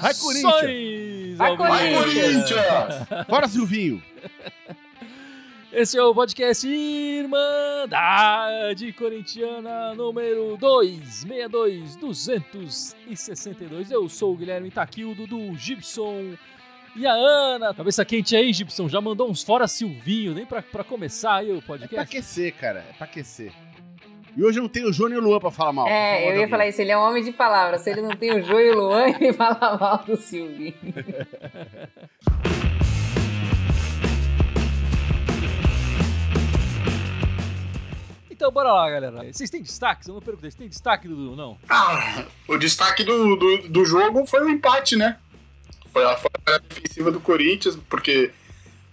Vai, Corinthians! Vai, Corinthians! Bora, Silvinho! Esse é o podcast Irmandade Corintiana número 262 262. Eu sou o Guilherme Taquildo do Gibson e a Ana. Cabeça quente aí, Gibson. Já mandou uns fora Silvinho, nem pra, pra começar aí o É pra podcast. aquecer, cara. É pra aquecer. E hoje eu não tenho o Júnior e o Luan pra falar mal. É, eu ia falar isso, ele é um homem de palavras. Se ele não tem o Jô e o Luan, ele fala mal do Silvinho. Então bora lá, galera. Vocês têm destaques? Eu não perguntei. Vocês têm destaque, Dudu? Não. Ah, o destaque do, do, do jogo foi o empate, né? Foi a falha defensiva do Corinthians, porque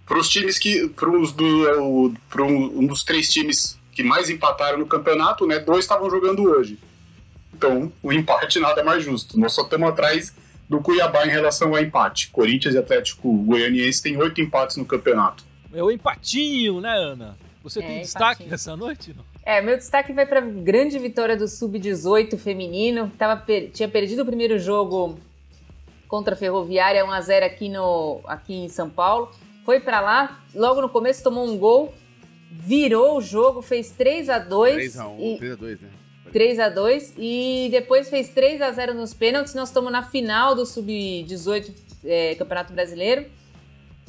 para os times que. Para do, pro um dos três times que mais empataram no campeonato, né? Dois estavam jogando hoje. Então, o empate nada mais justo. Nós só estamos atrás do Cuiabá em relação ao empate. Corinthians e Atlético Goianiense têm oito empates no campeonato. É o empatinho, né, Ana? Você É, tem destaque empatinho. essa noite? Não? É, meu destaque vai para grande vitória do Sub-18 feminino. Tava per- tinha perdido o primeiro jogo contra a Ferroviária 1x0 aqui, no, aqui em São Paulo. Foi para lá, logo no começo tomou um gol, virou o jogo, fez 3x2. 3x1, e, 3x2, né? 3 a 2 e depois fez 3 a 0 nos pênaltis. Nós estamos na final do Sub-18 é, Campeonato Brasileiro.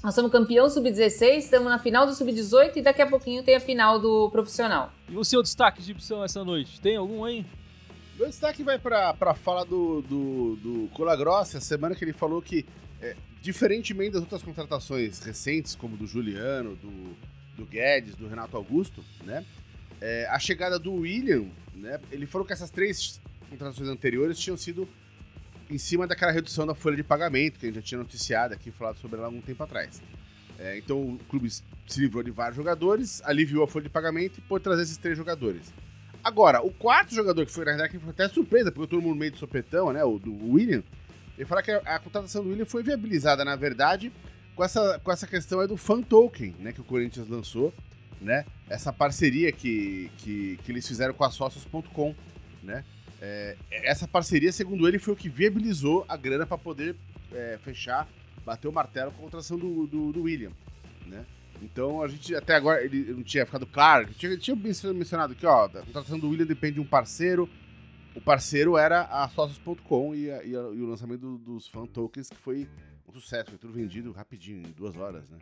Nós somos campeão Sub-16, estamos na final do Sub-18 e daqui a pouquinho tem a final do profissional. E o seu destaque, Gibson, essa noite? Tem algum aí? Meu destaque vai pra, pra fala do, do, do a semana que ele falou que, é, diferentemente das outras contratações recentes, como do Juliano, do, do Guedes, do Renato Augusto, né? é, a chegada do William, né? Ele falou que essas três contratações anteriores tinham sido em cima daquela redução da folha de pagamento, que a gente já tinha noticiado aqui, falado sobre ela há algum tempo atrás. É, então o clube se livrou de vários jogadores, aliviou a folha de pagamento e pôde trazer esses três jogadores. Agora, o quarto jogador, que foi na verdade que foi até surpresa, porque todo mundo meio de sopetão, né? O do William, ele fala que a, a contratação do William foi viabilizada, na verdade, com essa, com essa questão aí do fan token, né? Que o Corinthians lançou, né? Essa parceria que, que, que eles fizeram com a sócios.com, né? É, essa parceria, segundo ele, foi o que viabilizou a grana para poder é, fechar, bater o martelo com a contratação do, do, do William, né? Então a gente até agora ele não tinha ficado claro, ele tinha, ele tinha mencionado que ó, a contratação do William depende de um parceiro. O parceiro era a Sócios.com e, e e o lançamento do- dos fan tokens que foi um sucesso, foi tudo vendido rapidinho, em duas horas, né?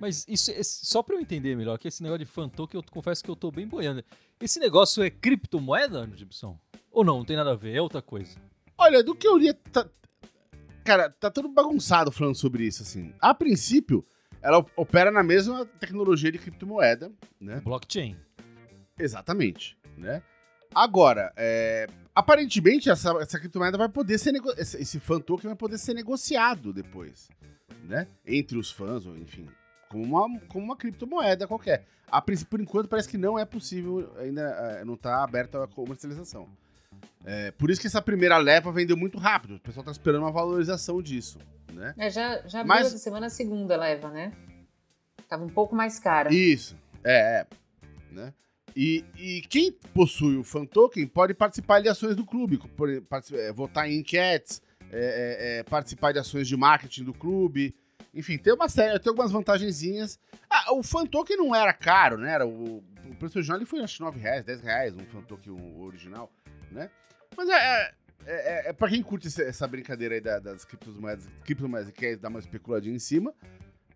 Mas isso, esse- só pra eu entender melhor, que esse negócio de fan token, eu confesso que eu tô bem boiando. Esse negócio é criptomoeda, Gibson? Ou não? Não tem nada a ver, é outra coisa. Olha, do que eu li, tá, cara, tá tudo bagunçado falando sobre isso, assim. A princípio, ela op- opera na mesma tecnologia de criptomoeda, né? Blockchain. Exatamente, né? Agora, é, aparentemente essa, essa criptomoeda vai poder ser esse, esse fan token vai poder ser negociado depois, né? Entre os fãs, ou enfim, como uma, como uma criptomoeda qualquer. A princípio, por enquanto, parece que não é possível, ainda é, não está aberta a comercialização. É, por isso que essa primeira leva vendeu muito rápido. O pessoal tá esperando uma valorização disso, né? É, já já abriu Mas- essa semana a segunda leva, né? Tava um pouco mais cara. Isso, é, é. Né? E, e quem possui o fan token pode participar de ações do clube, por, é, votar em enquetes, é, é, é, participar de ações de marketing do clube. Enfim, tem uma série, tem algumas vantagenzinhas. Ah, o fan token não era caro, né? Era o, o preço original ele foi acho 9 reais, 10 reais, um fan token original, né? Mas é, é, é, é pra quem curte essa brincadeira aí da- das criptomoedas, criptomoedas e quer dar uma especuladinha em cima,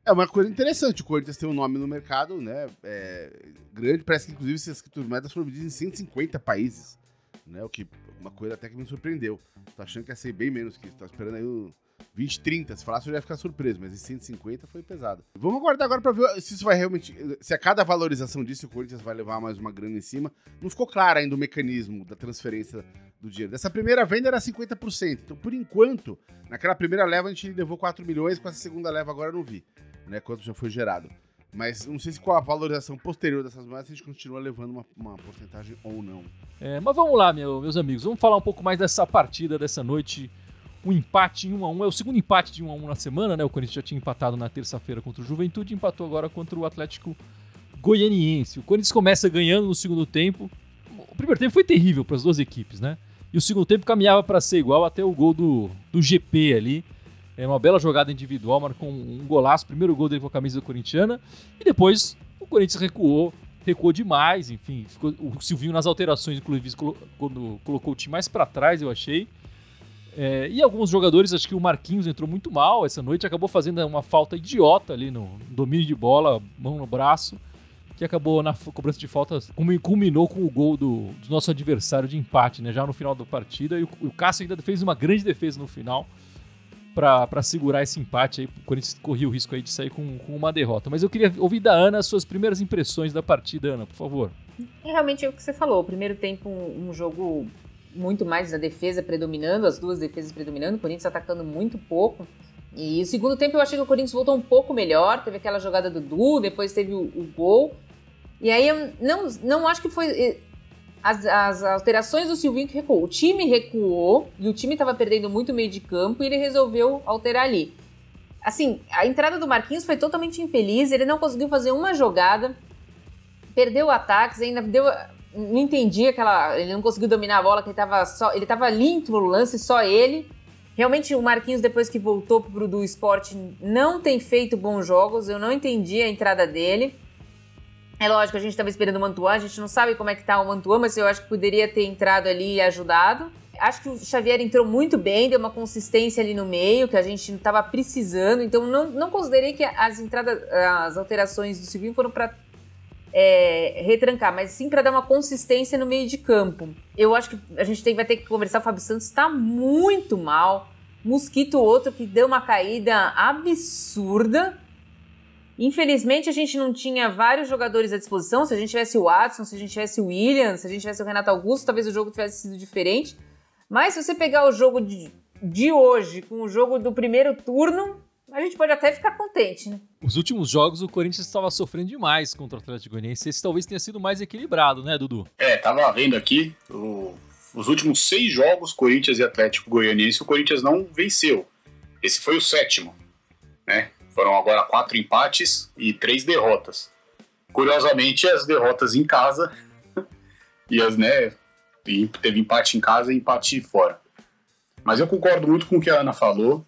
é uma coisa interessante. O Corinthians tem um nome no mercado, né? é, grande. Parece que, inclusive, essas criptomoedas foram vendidas em 150 países. Né? O que uma coisa até que me surpreendeu. Tô achando que ia ser bem menos que isso. Tô esperando aí 20, 30. Se falasse, eu já ia ficar surpreso. Mas em 150 foi pesado. Vamos aguardar agora pra ver se isso vai realmente. Se a cada valorização disso, o Corinthians vai levar mais uma grana em cima. Não ficou claro ainda o mecanismo da transferência do dinheiro. Dessa primeira venda era 50%. Então, por enquanto, naquela primeira leva a gente levou 4 milhões. Com essa segunda leva agora eu não vi né, quanto já foi gerado. Mas não sei se com a valorização posterior dessas moedas a gente continua levando uma, uma porcentagem ou não. É, mas vamos lá, meu- meus amigos, vamos falar um pouco mais dessa partida dessa noite. Um empate em 1 a 1 É o segundo empate de 1 a 1 na semana, né? O Corinthians já tinha empatado na terça-feira contra o Juventude, empatou agora contra o Atlético Goianiense. O Corinthians começa ganhando no segundo tempo. O primeiro tempo foi terrível para as duas equipes, né? E o segundo tempo caminhava para ser igual até o gol do, do GP ali. É uma bela jogada individual, marcou um, golaço, primeiro gol dele com a camisa corintiana. E depois o Corinthians recuou, recuou demais, enfim. Ficou, o Silvinho nas alterações, inclusive, quando colocou o time mais para trás, eu achei. É, e alguns jogadores, acho que o Marquinhos entrou muito mal essa noite, acabou fazendo uma falta idiota ali no domínio de bola, mão no braço, que acabou na cobrança de falta, culminou com o gol do, do nosso adversário de empate, né? Já no final da partida. E o, o Cássio ainda fez uma grande defesa no final para segurar esse empate aí. O Corinthians corria o risco aí de sair com, com, uma derrota. Mas eu queria ouvir da Ana as suas primeiras impressões da partida, Ana, por favor. É realmente o que você falou. O primeiro tempo, um, um jogo muito mais da defesa predominando, as duas defesas predominando, o Corinthians atacando muito pouco. E o segundo tempo eu achei que o Corinthians voltou um pouco melhor, teve aquela jogada do Du, depois teve o, o gol. E aí eu não, não acho que foi eh, as, as, alterações do Silvinho que recuou. O time recuou e o time estava perdendo muito meio de campo e ele resolveu alterar ali. Assim, a entrada do Marquinhos foi totalmente infeliz, ele não conseguiu fazer uma jogada, perdeu ataques, ainda deu não entendi aquela. Ele não conseguiu dominar a bola, que ele tava só. Ele tava limpo no lance, só ele. Realmente o Marquinhos, depois que voltou pro do esporte, não tem feito bons jogos. Eu não entendi a entrada dele. É lógico, a gente estava esperando o Mantuan, a gente não sabe como é que tá o Mantuan, mas eu acho que poderia ter entrado ali e ajudado. Acho que o Xavier entrou muito bem, deu uma consistência ali no meio, que a gente não estava precisando. Então não, não considerei que as entradas, as alterações do Silvinho foram para é, retrancar, mas sim para dar uma consistência no meio de campo. Eu acho que a gente tem, vai ter que conversar. O Fábio Santos está muito mal. Mosquito, outro que deu uma caída absurda. Infelizmente, a gente não tinha vários jogadores à disposição. Se a gente tivesse o Watson, se a gente tivesse o William, se a gente tivesse o Renato Augusto, talvez o jogo tivesse sido diferente. Mas se você pegar o jogo de, de hoje com o jogo do primeiro turno, a gente pode até ficar contente, né? Os últimos jogos o Corinthians estava sofrendo demais contra o Atlético Goianiense. Esse talvez tenha sido mais equilibrado, né, Dudu? É, tava vendo aqui o, os últimos seis jogos Corinthians e Atlético Goianiense o Corinthians não venceu. Esse foi o sétimo, né? Foram agora quatro empates e três derrotas. Curiosamente, as derrotas em casa e as, né? Teve empate em casa e empate fora. Mas eu concordo muito com o que a Ana falou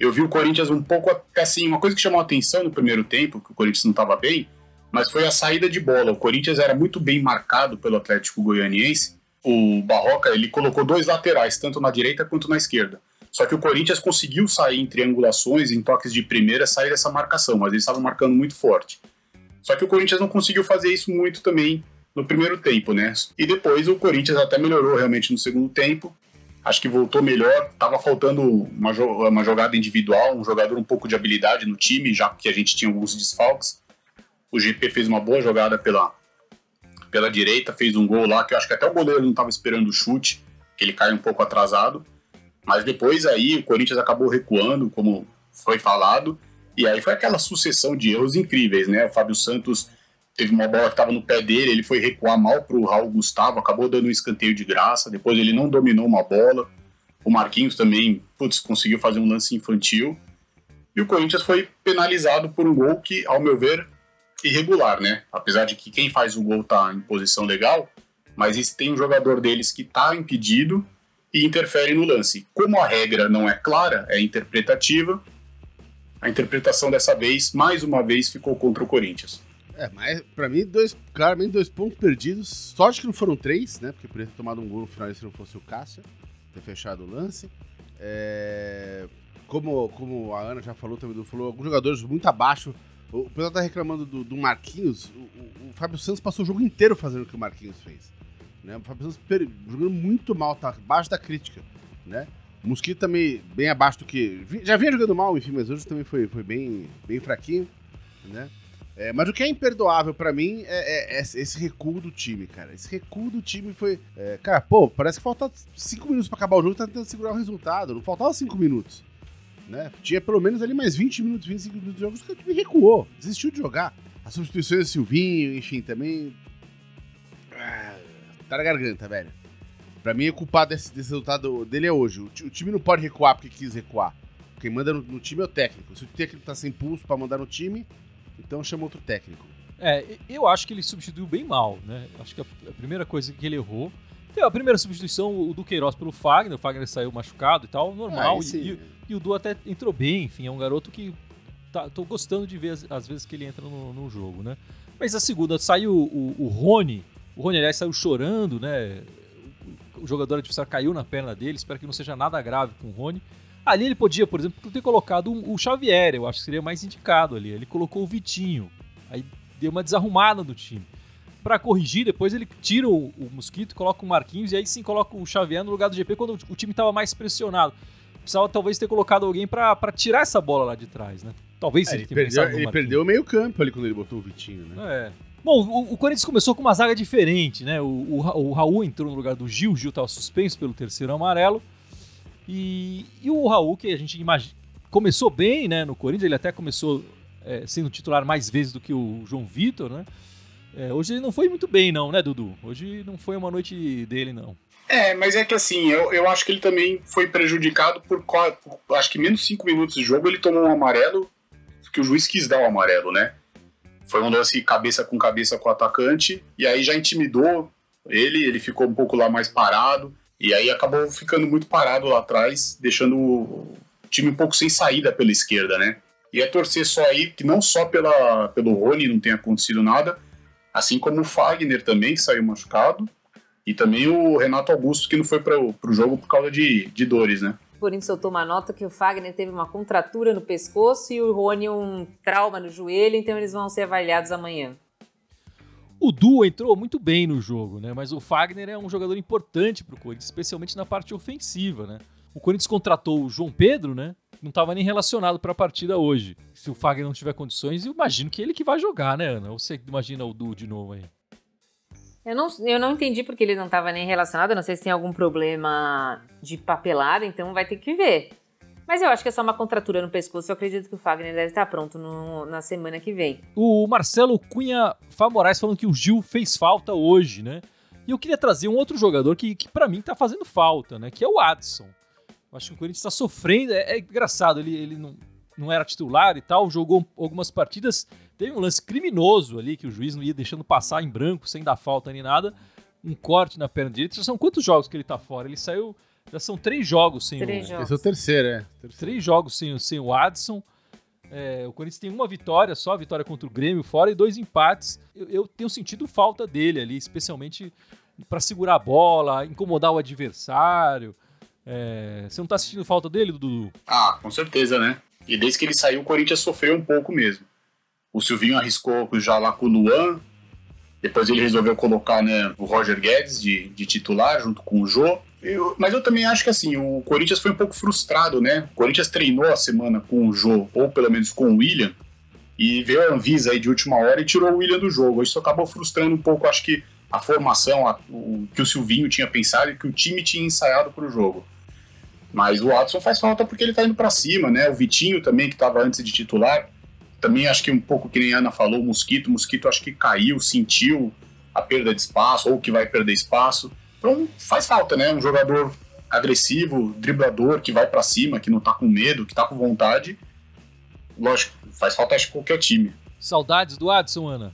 eu vi o Corinthians um pouco assim, uma coisa que chamou a atenção no primeiro tempo, que o Corinthians não estava bem, mas foi a saída de bola. O Corinthians era muito bem marcado pelo Atlético Goianiense. O Barroca, ele colocou dois laterais, tanto na direita quanto na esquerda. Só que o Corinthians conseguiu sair em triangulações, em toques de primeira, sair dessa marcação, mas eles estavam marcando muito forte. Só que o Corinthians não conseguiu fazer isso muito também no primeiro tempo, né? E depois o Corinthians até melhorou realmente no segundo tempo, acho que voltou melhor. Tava faltando uma, uma jogada individual, um jogador um pouco de habilidade no time, já que a gente tinha alguns desfalques. O GP fez uma boa jogada pela, pela direita, fez um gol lá, que eu acho que até o goleiro não estava esperando o chute, que ele cai um pouco atrasado. Mas depois aí o Corinthians acabou recuando, como foi falado, e aí foi aquela sucessão de erros incríveis, né? O Fábio Santos teve uma bola que estava no pé dele, ele foi recuar mal para o Raul Gustavo, acabou dando um escanteio de graça, depois ele não dominou uma bola. O Marquinhos também, putz, conseguiu fazer um lance infantil. E o Corinthians foi penalizado por um gol que, ao meu ver, irregular, né? Apesar de que quem faz o gol tá em posição legal, mas tem um jogador deles que tá impedido e interfere no lance. Como a regra não é clara, é interpretativa, a interpretação dessa vez, mais uma vez, ficou contra o Corinthians. É, mas pra mim, dois, claramente dois pontos perdidos. Sorte que não foram três, né? Porque poderia ter tomado um gol no final se não fosse o Cássio ter fechado o lance. É, como, como a Ana já falou, também falou, alguns jogadores muito abaixo. O, pessoal tá reclamando do, do Marquinhos. O, o, o, Fábio Santos passou o jogo inteiro fazendo o que o Marquinhos fez. Né? O Fábio Santos jogando muito mal, tá abaixo da crítica. Né? O Mosquito também bem abaixo do que. Já vinha jogando mal, enfim, mas hoje também foi, foi bem, bem fraquinho. Né? É, mas o que é imperdoável para mim é, é, é, esse recuo do time, cara. Esse recuo do time foi. É, cara, pô, parece que falta 5 minutos para acabar o jogo e tá tentando segurar o resultado. Não faltava 5 minutos. Né? Tinha pelo menos ali mais 20 minutos, 25 minutos de jogos que o time recuou, desistiu de jogar. As substituições do Silvinho, enfim, também. Ah, tá na garganta, velho. Pra mim, o culpado desse, desse resultado dele é hoje. O, o, time não pode recuar porque quis recuar. Quem manda no, no, time é o técnico. Se o técnico tá sem pulso pra mandar no time, então chama outro técnico. É, eu acho que ele substituiu bem mal, né? Acho que a, primeira coisa que ele errou. Tem a primeira substituição, o do Queiroz pelo Fagner. O Fagner saiu machucado e tal, normal. Ah, e, e, e, o Du até entrou bem, enfim, é um garoto que tá, tô gostando de ver as, as vezes que ele entra no, no, jogo, né? Mas a segunda, saiu o, o, o Rony. O Rony, aliás, saiu chorando, né? O jogador adversário caiu na perna dele. Espero que não seja nada grave com o Rony. Ali ele podia, por exemplo, ter colocado o Xavier, eu acho que seria mais indicado ali. Ele colocou o Vitinho. Aí deu uma desarrumada do time. Para corrigir, depois ele tira o, o, Mosquito, coloca o Marquinhos e aí sim coloca o Xavier no lugar do GP quando o time estava mais pressionado. Precisava talvez ter colocado alguém para tirar essa bola lá de trás, né? Talvez é, ele, ele perdeu, ele perdeu o meio campo ali quando ele botou o Vitinho, né? É. Bom, o, o, Corinthians começou com uma zaga diferente, né? O, o, o Raul entrou no lugar do Gil, o Gil estava suspenso pelo terceiro amarelo. E, e o Raul, que a gente imagina, começou bem, né, no Corinthians, ele até começou é, sendo titular mais vezes do que o João Vitor, né? É, hoje ele não foi muito bem, não, né, Dudu? Hoje não foi uma noite dele, não. É, mas é que assim, eu, eu acho que ele também foi prejudicado por, por acho que menos cinco minutos de jogo ele tomou um amarelo, que o juiz quis dar o um amarelo, né? Foi um lance cabeça com cabeça com o atacante, e aí já intimidou ele, ele ficou um pouco lá mais parado, e aí acabou ficando muito parado lá atrás, deixando o time um pouco sem saída pela esquerda, né? E é torcer só aí que não só pela, pelo Rony não tenha acontecido nada, assim como o Fagner também, saiu machucado, e também o Renato Augusto, que não foi para o jogo por causa de, de dores, né? O Corinthians soltou uma nota que o Fagner teve uma contratura no pescoço e o Rony um trauma no joelho, então eles vão ser avaliados amanhã. O Du entrou muito bem no jogo, né? Mas o Fagner é um jogador importante para o Corinthians, especialmente na parte ofensiva, né? O Corinthians contratou o João Pedro, né? Não estava nem relacionado para a partida hoje. Se o Fagner não tiver condições, eu imagino que ele que vai jogar, né, Ana? Ou você imagina o Du de novo aí? Eu não, eu não entendi porque ele não estava nem relacionado. Eu não sei se tem algum problema de papelada, então vai ter que ver. Mas eu acho que é só uma contratura no pescoço. Eu acredito que o Fagner deve estar pronto no, na semana que vem. O Marcelo Cunha Famorais falando que o Gil fez falta hoje, né? E eu queria trazer um outro jogador que, que para mim tá fazendo falta, né? Que é o Adson. Eu acho que o Corinthians está sofrendo. É, é, engraçado, ele, ele não, não era titular e tal, jogou algumas partidas. Teve um lance criminoso ali que o juiz não ia deixando passar em branco, sem dar falta nem nada. Um corte na perna direita. São quantos jogos que ele tá fora? Ele saiu. Já são três jogos sem três o. Jogos. Esse é o terceiro, é. Terceiro. Três jogos sem, sem o Adson. É, o Corinthians tem uma vitória só, vitória contra o Grêmio fora e dois empates. Eu, eu tenho sentido falta dele ali, especialmente para segurar a bola, incomodar o adversário. É, você não tá sentindo falta dele, Dudu? Ah, com certeza, né? E desde que ele saiu, o Corinthians sofreu um pouco mesmo. O Silvinho arriscou já lá com o Luan, depois ele resolveu colocar né, o Roger Guedes de, de titular junto com o Jô. Eu, mas eu também acho que assim, o Corinthians foi um pouco frustrado, né? O Corinthians treinou a semana com o Jô, ou pelo menos com o William, e veio a Anvisa aí de última hora e tirou o William do jogo. Isso acabou frustrando um pouco, acho que, a formação, a, o que o Silvinho tinha pensado e que o time tinha ensaiado para o jogo. Mas o Watson faz falta porque ele tá indo para cima, né? O Vitinho também, que estava antes de titular, também acho que um pouco que nem a Ana falou, o Mosquito, o Mosquito acho que caiu, sentiu a perda de espaço, ou que vai perder espaço. Então faz falta, né? Um jogador agressivo, driblador, que vai para cima, que não tá com medo, que tá com vontade. Lógico, faz falta acho que qualquer time. Saudades do Adson, Ana?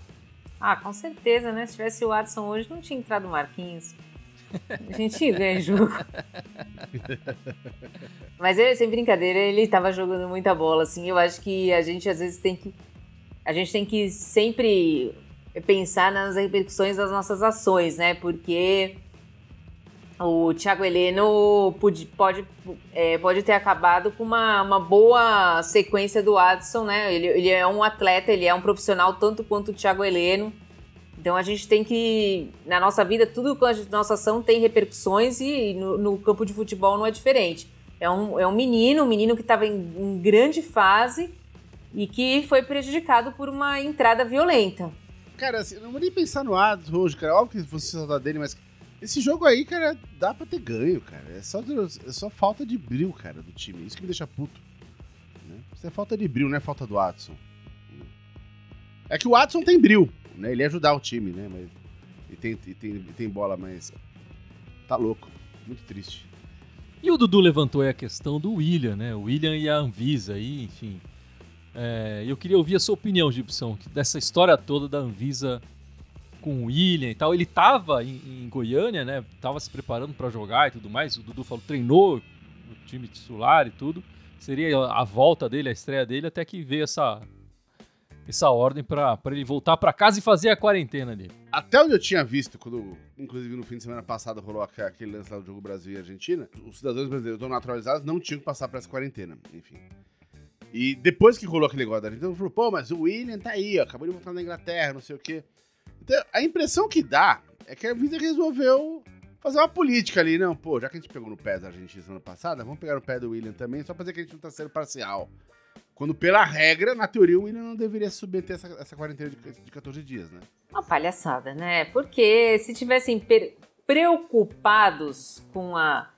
Ah, com certeza, né? Se tivesse o Adson hoje, não tinha entrado o Marquinhos. A gente ganha jogo. Mas ele, sem brincadeira, ele tava jogando muita bola, assim. Eu acho que a gente às vezes tem que. A gente tem que sempre pensar nas repercussões das nossas ações, né? Porque o Thiago Heleno pode, pode, é, pode ter acabado com uma, uma boa sequência do Adson, né? Ele, ele é um atleta, ele é um profissional tanto quanto o Thiago Heleno. Então a gente tem que, na nossa vida, tudo com a nossa ação tem repercussões e no, no, campo de futebol não é diferente. É um, é um menino, um menino que estava em, em, grande fase e que foi prejudicado por uma entrada violenta. Cara, assim, não vou nem pensar no Adams hoje, cara. Óbvio que você saudade dele, mas esse jogo aí, cara, dá pra ter ganho, cara. É só, é só falta de brilho, cara, do time. Isso que me deixa puto. Né? Isso é falta de brilho, não é falta do Adson. É que o Adson tem brilho né? Ele ia ajudar o time, né? Mas ele tem, ele tem, ele tem bola, mas tá louco. muito triste. E o Dudu levantou aí a questão do William, né? O William e a Anvisa aí, enfim. É, eu queria ouvir a sua opinião, Gibson, dessa história toda da Anvisa com o William e tal. Ele tava em, em Goiânia, né? Tava se preparando para jogar e tudo mais. O Dudu falou, treinou no time titular e tudo. Seria a volta dele, a estreia dele, até que veio essa, essa ordem para ele voltar para casa e fazer a quarentena dele. Até onde eu tinha visto, quando, inclusive no fim de semana passado rolou aquele lance lá do jogo Brasil e Argentina, os cidadãos brasileiros não naturalizados não tinham que passar por essa quarentena, enfim. E depois que rolou aquele negócio da Argentina, falou, pô, mas o William tá aí, ó, acabou de voltar na Inglaterra, não sei o quê. Então, a impressão que dá é que a Visa resolveu fazer uma política ali, não, pô, já que a gente pegou no pé da Argentina semana passada, vamos pegar no pé do William também, só pra dizer que a gente não tá sendo parcial. Quando, pela regra, na teoria, o William não deveria submeter essa, essa quarentena de, de 14 dias, né? Uma palhaçada, né? Porque se tivessem preocupados com a,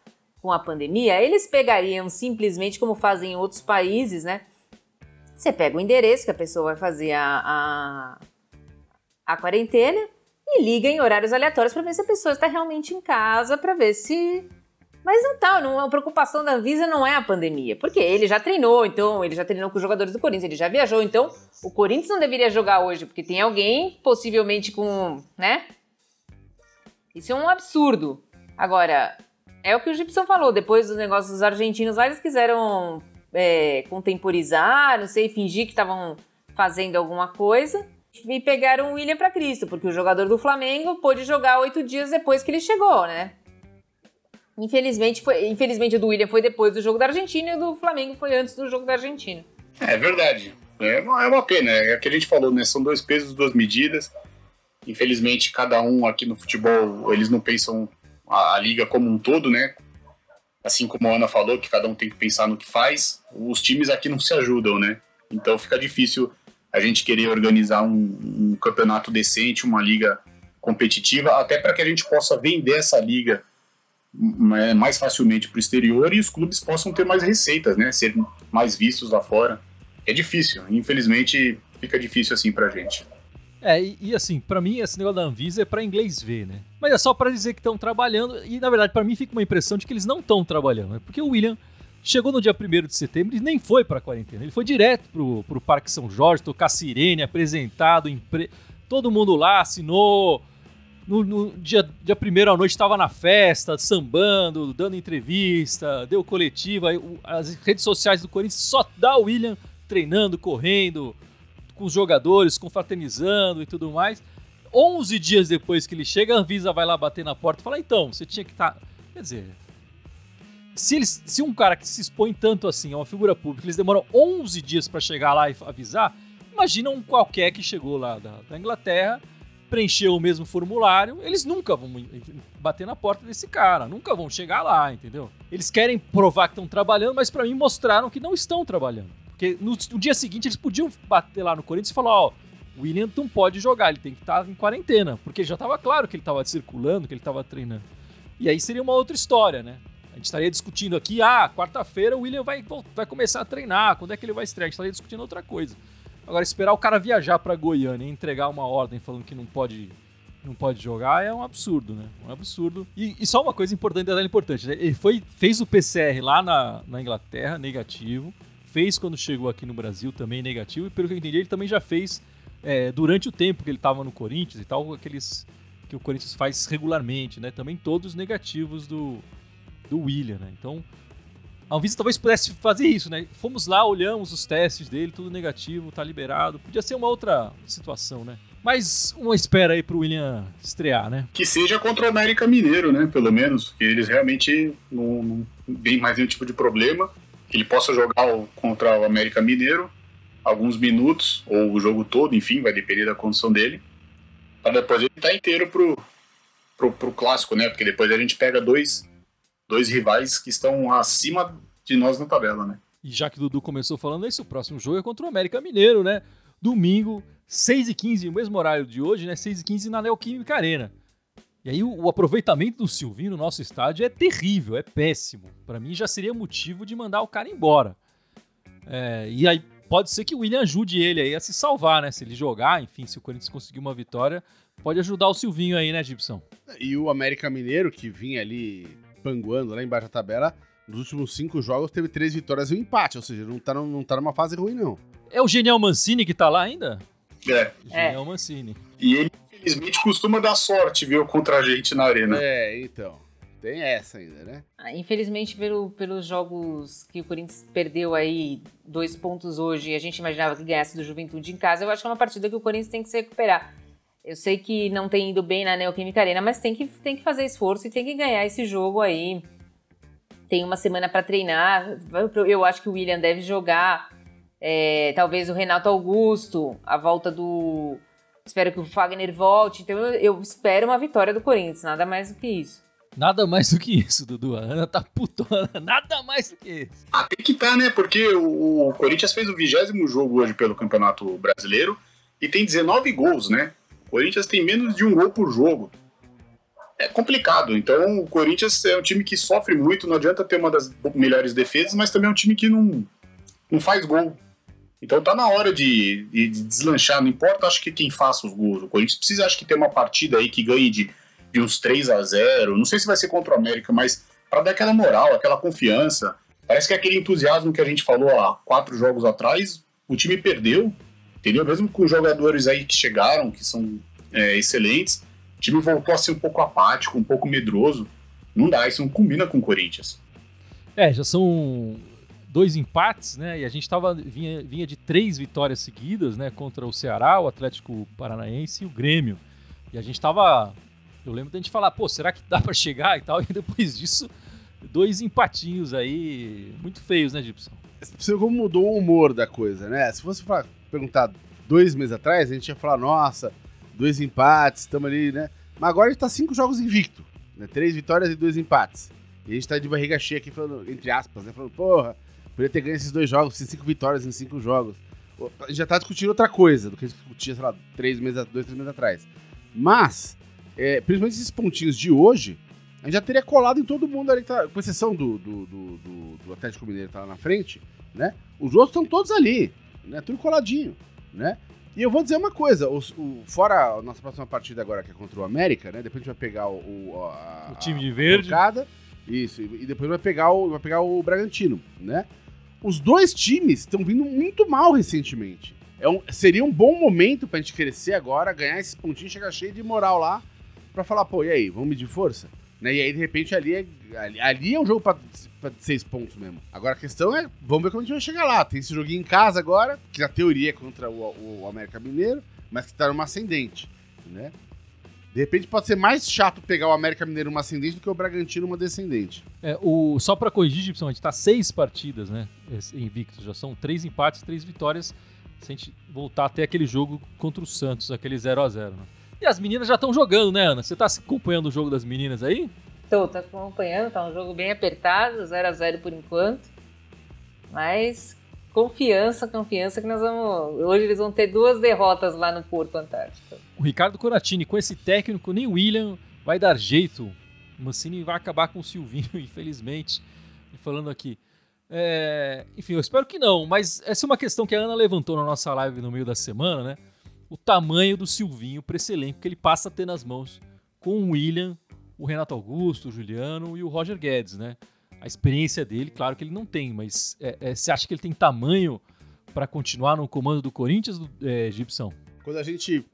com a pandemia, eles pegariam simplesmente, como fazem em outros países, né? Você pega o endereço que a pessoa vai fazer a, a a quarentena e liga em horários aleatórios para ver se a pessoa está realmente em casa, para ver se. Mas não tá, não, a preocupação da Anvisa não é a pandemia, porque ele já treinou, então ele já treinou com os jogadores do Corinthians, ele já viajou, então o Corinthians não deveria jogar hoje, porque tem alguém possivelmente com, né? Isso é um absurdo. Agora, é o que o Gibson falou, depois dos negócios dos argentinos lá, eles quiseram é, contemporizar, não sei, fingir que estavam fazendo alguma coisa e pegaram o William para Cristo, porque o jogador do Flamengo pôde jogar oito dias depois que ele chegou, né? Infelizmente, foi, infelizmente o do William foi depois do jogo da Argentina e o do Flamengo foi antes do jogo da Argentina. É verdade. É uma, é uma pena. É o que a gente falou, né? São dois pesos, duas medidas. Infelizmente, cada um aqui no futebol, eles não pensam a, a liga como um todo, né? Assim como a Ana falou, que cada um tem que pensar no que faz. Os times aqui não se ajudam, né? Então fica difícil a gente querer organizar um, um campeonato decente, uma liga competitiva, até para que a gente possa vender essa liga né, mais facilmente para o exterior e os clubes possam ter mais receitas, né? Ser mais vistos lá fora. É difícil, infelizmente fica difícil assim para a gente. É, e, e assim, para mim esse negócio da Anvisa é para inglês ver, né? Mas é só para dizer que estão trabalhando e na verdade para mim fica uma impressão de que eles não estão trabalhando, né? Porque o William Chegou no dia 1 de setembro e nem foi para a quarentena. Ele foi direto pro, pro Parque São Jorge, tocar sirene, apresentado, empre... todo mundo lá assinou. No, no dia, dia primeiro à noite estava na festa, sambando, dando entrevista, deu coletiva. As redes sociais do Corinthians só dá o William treinando, correndo, com os jogadores, confraternizando e tudo mais. 11 dias depois que ele chega, a Anvisa vai lá bater na porta e fala: então, você tinha que estar. Tá... Quer dizer, se, eles, se um cara que se expõe tanto assim, é uma figura pública, eles demoram 11 dias para chegar lá e avisar, imagina um qualquer que chegou lá da, da Inglaterra, preencheu o mesmo formulário, eles nunca vão bater na porta desse cara, nunca vão chegar lá, entendeu? Eles querem provar que estão trabalhando, mas para mim mostraram que não estão trabalhando. Porque no, no, dia seguinte eles podiam bater lá no Corinthians e falar, ó, o William não pode jogar, ele tem que estar tá em quarentena, porque já estava claro que ele estava circulando, que ele estava treinando. E aí seria uma outra história, né? Gente estaria discutindo aqui, ah, quarta-feira o William vai, vai começar a treinar, quando é que ele vai estrear? A gente estaria discutindo outra coisa. Agora, esperar o cara viajar para Goiânia e entregar uma ordem falando que não pode não pode jogar é um absurdo, né? Um absurdo. E, e só uma coisa importante, detalhe importante, né? Ele foi, fez o PCR lá na, na Inglaterra, negativo. Fez quando chegou aqui no Brasil também negativo. E pelo que eu entendi, ele também já fez é, durante o tempo que ele estava no Corinthians e tal, aqueles que o Corinthians faz regularmente, né? Também todos negativos do, do William, né? Então, a Anvisa talvez pudesse fazer isso, né? Fomos lá, olhamos os testes dele, tudo negativo, tá liberado. Podia ser uma outra situação, né? Mas uma espera aí pro William estrear, né? Que seja contra o América Mineiro, né? Pelo menos. Que eles realmente não, não tem mais nenhum tipo de problema. Que ele possa jogar contra o América Mineiro alguns minutos, ou o jogo todo, enfim, vai depender da condição dele. Para depois ele estar tá inteiro pro, pro, pro clássico, né? Porque depois a gente pega dois dois rivais que estão acima de nós na tabela, né? E já que o Dudu começou falando isso, o próximo jogo é contra o América Mineiro, né? Domingo, 6h15, o mesmo horário de hoje, né? 6h15 na Neoquímica Arena. E aí o, aproveitamento do Silvinho no nosso estádio é terrível, é péssimo. Para mim já seria motivo de mandar o cara embora. É, e aí pode ser que o William ajude ele aí a se salvar, né? Se ele jogar, enfim, se o Corinthians conseguir uma vitória, pode ajudar o Silvinho aí, né, Gibson? E o América Mineiro, que vinha ali panguando lá embaixo da tabela, nos últimos cinco jogos teve três vitórias e um empate, ou seja, não tá, não tá numa fase ruim, não. É o Genial Mancini que tá lá ainda? É. Genial Mancini. E ele, infelizmente, costuma dar sorte, viu, contra a gente na arena. É, então. Tem essa ainda, né? Ah, Infelizmente, pelo, pelos jogos que o Corinthians perdeu aí, dois pontos hoje, e a gente imaginava que ganhasse do Juventude em casa, eu acho que é uma partida que o Corinthians tem que se recuperar. Eu sei que não tem ido bem na Neoquímica Arena, mas tem que, tem que fazer esforço e tem que ganhar esse jogo aí. Tem uma semana para treinar. Eu acho que o William deve jogar. É, talvez o Renato Augusto, a volta do. Espero que o Fagner volte. Então eu, espero uma vitória do Corinthians, nada mais do que isso. Nada mais do que isso, Dudu. A Ana tá putona. Nada mais do que isso. Ah, tem que estar, né? Porque o, o Corinthians fez o vigésimo jogo hoje pelo Campeonato Brasileiro e tem 19 gols, né? O Corinthians tem menos de um gol por jogo. É complicado. Então, o Corinthians é um time que sofre muito. Não adianta ter uma das melhores defesas, mas também é um time que não, não faz gol. Então, tá na hora de, de, de deslanchar. Não importa, acho que quem faça os gols. O Corinthians precisa, acho que, ter uma partida aí que ganhe de, de uns 3 a 0 Não sei se vai ser contra o América, mas para dar aquela moral, aquela confiança. Parece que aquele entusiasmo que a gente falou há quatro jogos atrás, o time perdeu, entendeu? Mesmo com jogadores aí que chegaram, que são é, excelentes, o time voltou a ser um pouco apático, um pouco medroso. Não dá, isso não combina com o Corinthians. É, já são dois empates, né? E a gente tava, vinha, vinha de três vitórias seguidas, né? Contra o Ceará, o Atlético Paranaense e o Grêmio. E a gente tava. Eu lembro da gente falar, pô, será que dá para chegar e tal? E depois disso, dois empatinhos aí, muito feios, né, Gibson? Você como mudou o humor da coisa, né? Se fosse falar, perguntar dois meses atrás, a gente ia falar, nossa, dois empates, estamos ali, né? Mas agora a gente tá cinco jogos invicto, né? Três vitórias e dois empates. E a gente tá de barriga cheia aqui, falando, entre aspas, né? Falando, porra, poderia ter ganho esses dois jogos, cinco vitórias em cinco jogos. A gente já tá discutindo outra coisa do que a gente discutia, sei lá, três meses, dois, três meses atrás. Mas, é, principalmente esses pontinhos de hoje, a gente já teria colado em todo mundo ali, tá, com exceção do, do, do, do, do Atlético Mineiro que tá lá na frente, né? Os outros estão todos ali, né? Tudo coladinho, né? E eu vou dizer uma coisa, os- o, fora a nossa próxima partida agora, que é contra o América, né? Depois a gente vai pegar o... O, a- O time de verde. isso, e depois vai pegar o, vai pegar o Bragantino, né? Os dois times estão vindo muito mal recentemente. É um, seria um bom momento pra gente crescer agora, ganhar esses pontinhos, chegar cheio de moral lá, pra falar, pô, e aí, vamos medir força? Né? E aí, de repente, ali é, ali, ali é um jogo pra seis pontos mesmo. Agora a questão é, vamos ver como a gente vai chegar lá. Tem esse joguinho em casa agora, que na teoria é contra o, o América Mineiro, mas que tá numa ascendente, né? De repente pode ser mais chato pegar o América Mineiro numa ascendente do que o Bragantino uma descendente. É, o, só pra corrigir, Gibson, a gente tá seis partidas, né? Invictos. Já são três empates, três vitórias. Se a gente voltar até aquele jogo contra o Santos, aquele 0 a 0 né? E as meninas já estão jogando, né, Ana? Você tá acompanhando o jogo das meninas aí? Tô, tô acompanhando, tá um jogo bem apertado, 0 a 0 por enquanto. Mas confiança, confiança que nós vamos. Hoje eles vão ter duas derrotas lá no Porto Antártico. O Ricardo Coratini, com esse técnico, nem o William vai dar jeito. O Mancini vai acabar com o Silvinho, infelizmente. Falando aqui. É, enfim, eu espero que não, mas essa é uma questão que a Ana levantou na nossa live no meio da semana, né? O tamanho do Silvinho para esse elenco que ele passa a ter nas mãos com o William, o Renato Augusto, o Juliano e o Roger Guedes, né? A experiência dele, claro que ele não tem, mas é, é, você acha que ele tem tamanho para continuar no comando do Corinthians, é, Gibson? Quando a gente,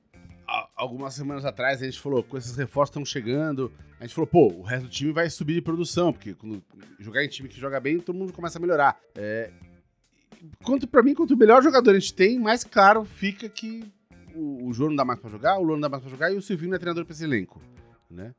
há- algumas semanas atrás, a gente falou, com esses reforços estão chegando, a gente falou, pô, o resto do time vai subir de produção, porque quando jogar em time que joga bem, todo mundo começa a melhorar. É, quanto para mim, quanto melhor jogador a gente tem, mais claro fica que o, o João não dá mais pra jogar, o Luan não dá mais pra jogar e o Silvinho não é treinador pra esse elenco, né?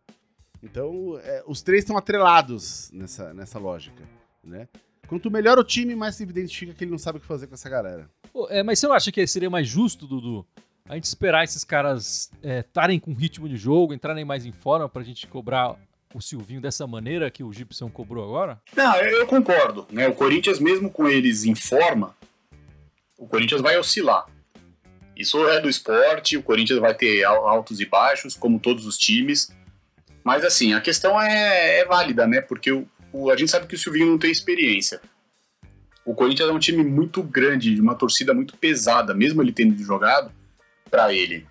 Então, é, os três estão atrelados nessa, nessa lógica, né? Quanto melhor o time, mais se identifica que ele não sabe o que fazer com essa galera. Pô, é, mas você não acha que seria mais justo, Dudu, a gente esperar esses caras estarem com ritmo de jogo, entrarem mais em forma pra gente cobrar o Silvinho dessa maneira que o Gibson cobrou agora? Não, eu, eu concordo. Né? O Corinthians, mesmo com eles em forma, o Corinthians vai oscilar. Isso é do esporte, o Corinthians vai ter al- altos e baixos, como todos os times. Mas assim, a questão é, é válida, né? Porque o, o- a gente sabe que o Silvinho não tem experiência. O Corinthians é um time muito grande, de uma torcida muito pesada, mesmo ele tendo jogado para ele.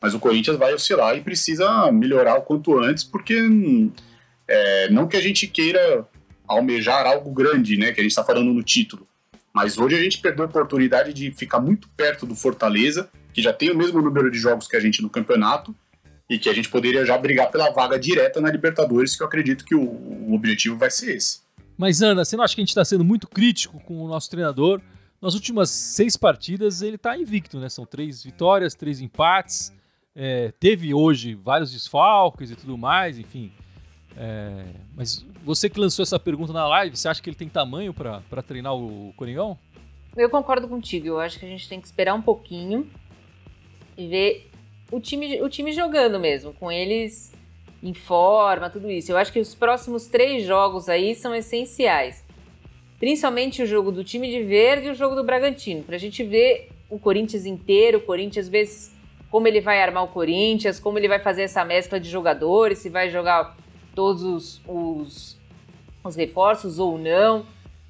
Mas o Corinthians vai oscilar e precisa melhorar o quanto antes, porque hum, É, não que a gente queira almejar algo grande, né? Que a gente está falando no título. Mas hoje a gente perdeu a oportunidade de ficar muito perto do Fortaleza, que já tem o mesmo número de jogos que a gente no campeonato, e que a gente poderia já brigar pela vaga direta na Libertadores, que eu acredito que o, o objetivo vai ser esse. Mas, Ana, você não acha que a gente está sendo muito crítico com o nosso treinador? Nas últimas seis partidas, ele está invicto, né? São três vitórias, três empates. É, teve hoje vários desfalques e tudo mais, enfim. É, mas você que lançou essa pergunta na live, você acha que ele tem tamanho para treinar o Coringão? Eu concordo contigo. Eu acho que a gente tem que esperar um pouquinho e ver o time, o time jogando mesmo, com eles em forma, tudo isso. Eu acho que os próximos três jogos aí são essenciais. Principalmente o jogo do time de verde e o jogo do Bragantino, para a gente ver o Corinthians inteiro, o Corinthians ver como ele vai armar o Corinthians, como ele vai fazer essa mescla de jogadores, se vai jogar todos os, os, os reforços ou não.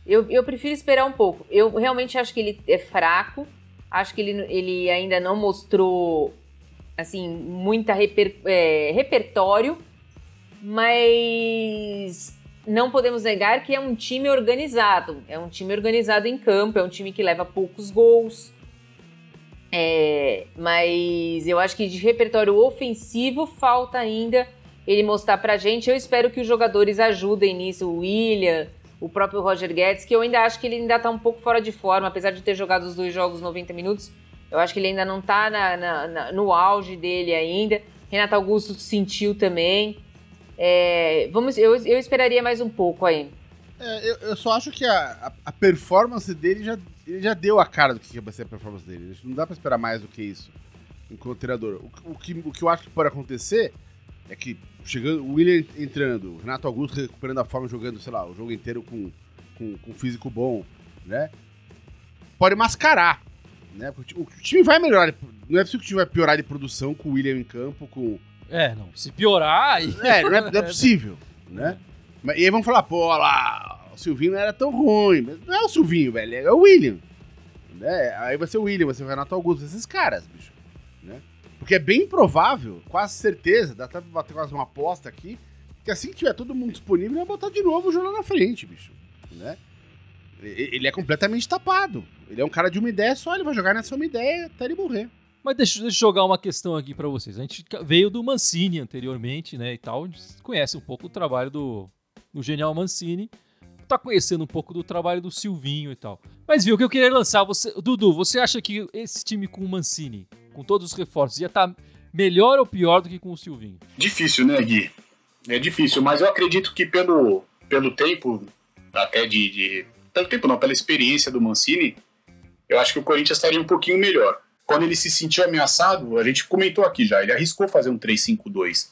Eu, eu prefiro esperar um pouco. Eu realmente acho que ele é fraco, acho que ele, ele ainda não mostrou assim muita reper, é, repertório, mas não podemos negar que é um time organizado. É um time organizado em campo, é um time que leva poucos gols. É, mas eu acho que de repertório ofensivo falta ainda ele mostrar pra gente. Eu espero que os jogadores ajudem nisso, o William, o próprio Roger Guedes, que eu ainda acho que ele ainda tá um pouco fora de forma, apesar de ter jogado os dois jogos 90 minutos. Eu acho que ele ainda não tá na, na, na, no auge dele ainda. Renato Augusto sentiu também. É, vamos, eu, eu esperaria mais um pouco aí. É, eu, eu, só acho que a, a, a, performance dele já, já deu a cara do que vai ser a performance dele. Não dá pra esperar mais do que isso enquanto treinador. O, o, que, o que eu acho que pode acontecer é que chegando, o William entrando, o Renato Augusto recuperando a forma, jogando, sei lá, o jogo inteiro com, com, com físico bom, né? Pode mascarar, né? O time vai melhorar, não é possível que o time vai piorar de produção com o William em campo, com... É, não, se piorar... Aí... É, não é, não é possível, né? E aí vamos falar, pô, lá, o Silvinho não era tão ruim, mas não é o Silvinho, velho, é o William. Né? Aí vai ser o William, vai ser o Renato Augusto, esses caras, bicho. Porque é bem provável, quase certeza, dá até pra bater quase uma aposta aqui, que assim que tiver todo mundo disponível, vai botar de novo o jogo na frente, bicho. Né? Ele é completamente tapado. Ele é um cara de uma ideia só, ele vai jogar nessa uma ideia até ele morrer. Mas deixa, deixa eu jogar uma questão aqui para vocês. A gente veio do Mancini anteriormente, né, e tal, conhece um pouco o trabalho do, do genial Mancini, tá conhecendo um pouco do trabalho do Silvinho e tal. Mas viu, o que eu queria lançar, você, Dudu, você acha que esse time com o Mancini com todos os reforços, ia estar tá melhor ou pior do que com o Silvinho? Difícil, né, Gui? É difícil, mas eu acredito que pelo, pelo tempo, até de, de. Pelo tempo não, pela experiência do Mancini, eu acho que o Corinthians estaria um pouquinho melhor. Quando ele se sentiu ameaçado, a gente comentou aqui já, ele arriscou fazer um 3-5-2.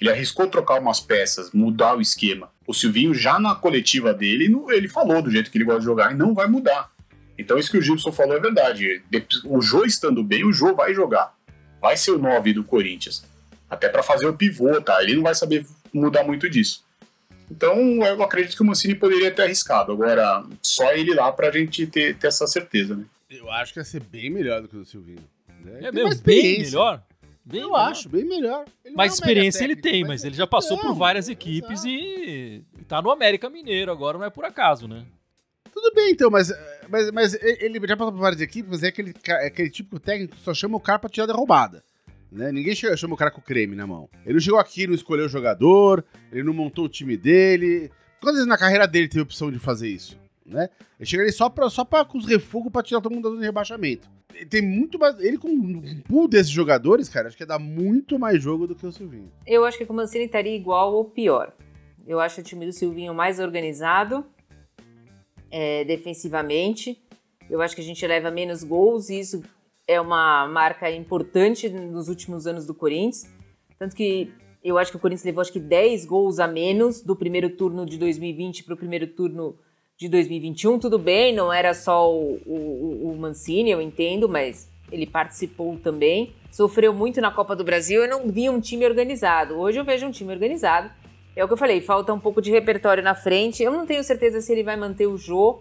Ele arriscou trocar umas peças, mudar o esquema. O Silvinho, já na coletiva dele, ele falou do jeito que ele gosta de jogar e não vai mudar. Então isso que o Gibson falou é verdade. O Jô estando bem, o Jô vai jogar. Vai ser o 9 do Corinthians. Até para fazer o pivô, tá? Ele não vai saber mudar muito disso. Então eu acredito que o Mancini poderia ter arriscado. Agora, só ele lá pra gente ter, ter essa certeza, né? Eu acho que ia ser bem melhor do que o Silvinho. Né? É mesmo, bem melhor? Bem eu melhor. acho, bem melhor. Ele mas é experiência técnico, ele tem, mas, mas ele já passou por várias equipes e tá no América Mineiro agora, não é por acaso, né? Tudo bem, então, mas, mas, mas ele já passou por várias equipes, mas é aquele, é aquele de técnico que só chama o cara pra tirar derrubada. Né? Ninguém chega, chama o cara com creme na mão. Ele não chegou aqui, não escolheu o jogador, ele não montou o time dele. Quantas vezes na carreira dele teve a opção de fazer isso? Né? Ele chega ali só, pra, só pra, com os refugos pra tirar todo mundo da zona de rebaixamento. Ele tem muito mais. Ele com um pool desses jogadores, cara, acho que ia dar muito mais jogo do que o Silvinho. Eu acho que o Mancini estaria igual ou pior. Eu acho o time do Silvinho mais organizado, é, defensivamente. Eu acho que a gente leva menos gols e isso é uma marca importante nos últimos anos do Corinthians. Tanto que eu acho que o Corinthians levou acho que 10 gols a menos do primeiro turno de 2020 para o primeiro turno de 2021. Tudo bem, não era só o, o, o, Mancini, eu entendo, mas ele participou também. Sofreu muito na Copa do Brasil. Eu não vi um time organizado. Hoje eu vejo um time organizado é o que eu falei, falta um pouco de repertório na frente. Eu não tenho certeza se ele vai manter o Jô.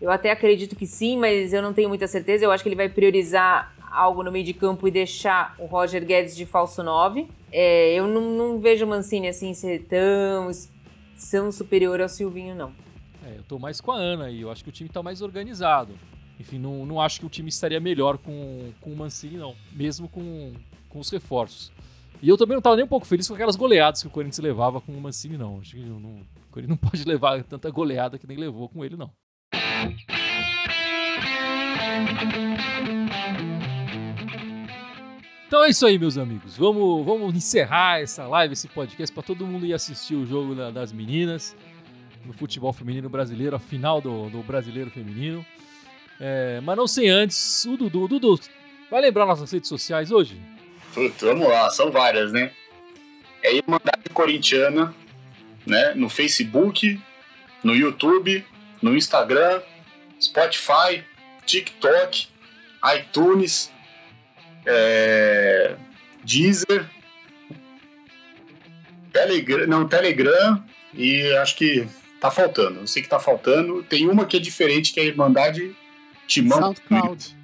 Eu até acredito que sim, mas eu não tenho muita certeza. Eu acho que ele vai priorizar algo no meio de campo e deixar o Roger Guedes de falso 9. É, eu não, não, vejo o Mancini assim ser tão são superior ao Silvinho, não. É, eu tô mais com a Ana e eu acho que o time tá mais organizado. Enfim, não, não acho que o time estaria melhor com, com o Mancini, não. Mesmo com, com os reforços. E eu também não tava nem um pouco feliz com aquelas goleadas que o Corinthians levava com o Mancini, não. Acho que não, o Corinthians não pode levar tanta goleada que nem levou com ele, não. Então é isso aí, meus amigos. Vamos, vamos encerrar essa live, esse podcast, para todo mundo ir assistir o jogo da, das meninas no futebol feminino brasileiro, a final do, do brasileiro feminino. É, mas não sem antes, o Dudu. Dudu, vai lembrar nossas redes sociais hoje? Vamos lá, são várias, né? É Irmandade Corintiana, né? No Facebook, no YouTube, no Instagram, Spotify, TikTok, iTunes, é... Deezer, Telegram, não, Telegram e acho que tá faltando. Eu sei que tá faltando. Tem uma que é diferente, que é a Irmandade Timão. SoundCloud.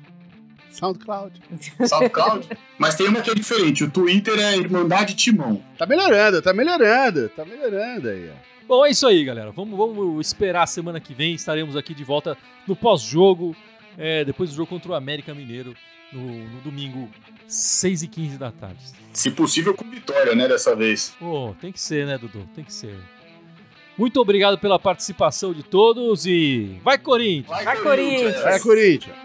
SoundCloud. SoundCloud. Mas tem uma que é diferente. O Twitter é Irmandade Timão. Tá melhorando, tá melhorando, tá melhorando aí, ó. Bom, é isso aí, galera. Vamos, vamos esperar a semana que vem. Estaremos aqui de volta no pós-jogo, é, depois do jogo contra o América Mineiro, no, no domingo, 6 e 15 da tarde. Se possível, com vitória, né, dessa vez. Pô, tem que ser, né, Dudu? Tem que ser. Muito obrigado pela participação de todos e vai Corinthians! Vai, Corinthians! Vai, Corinthians!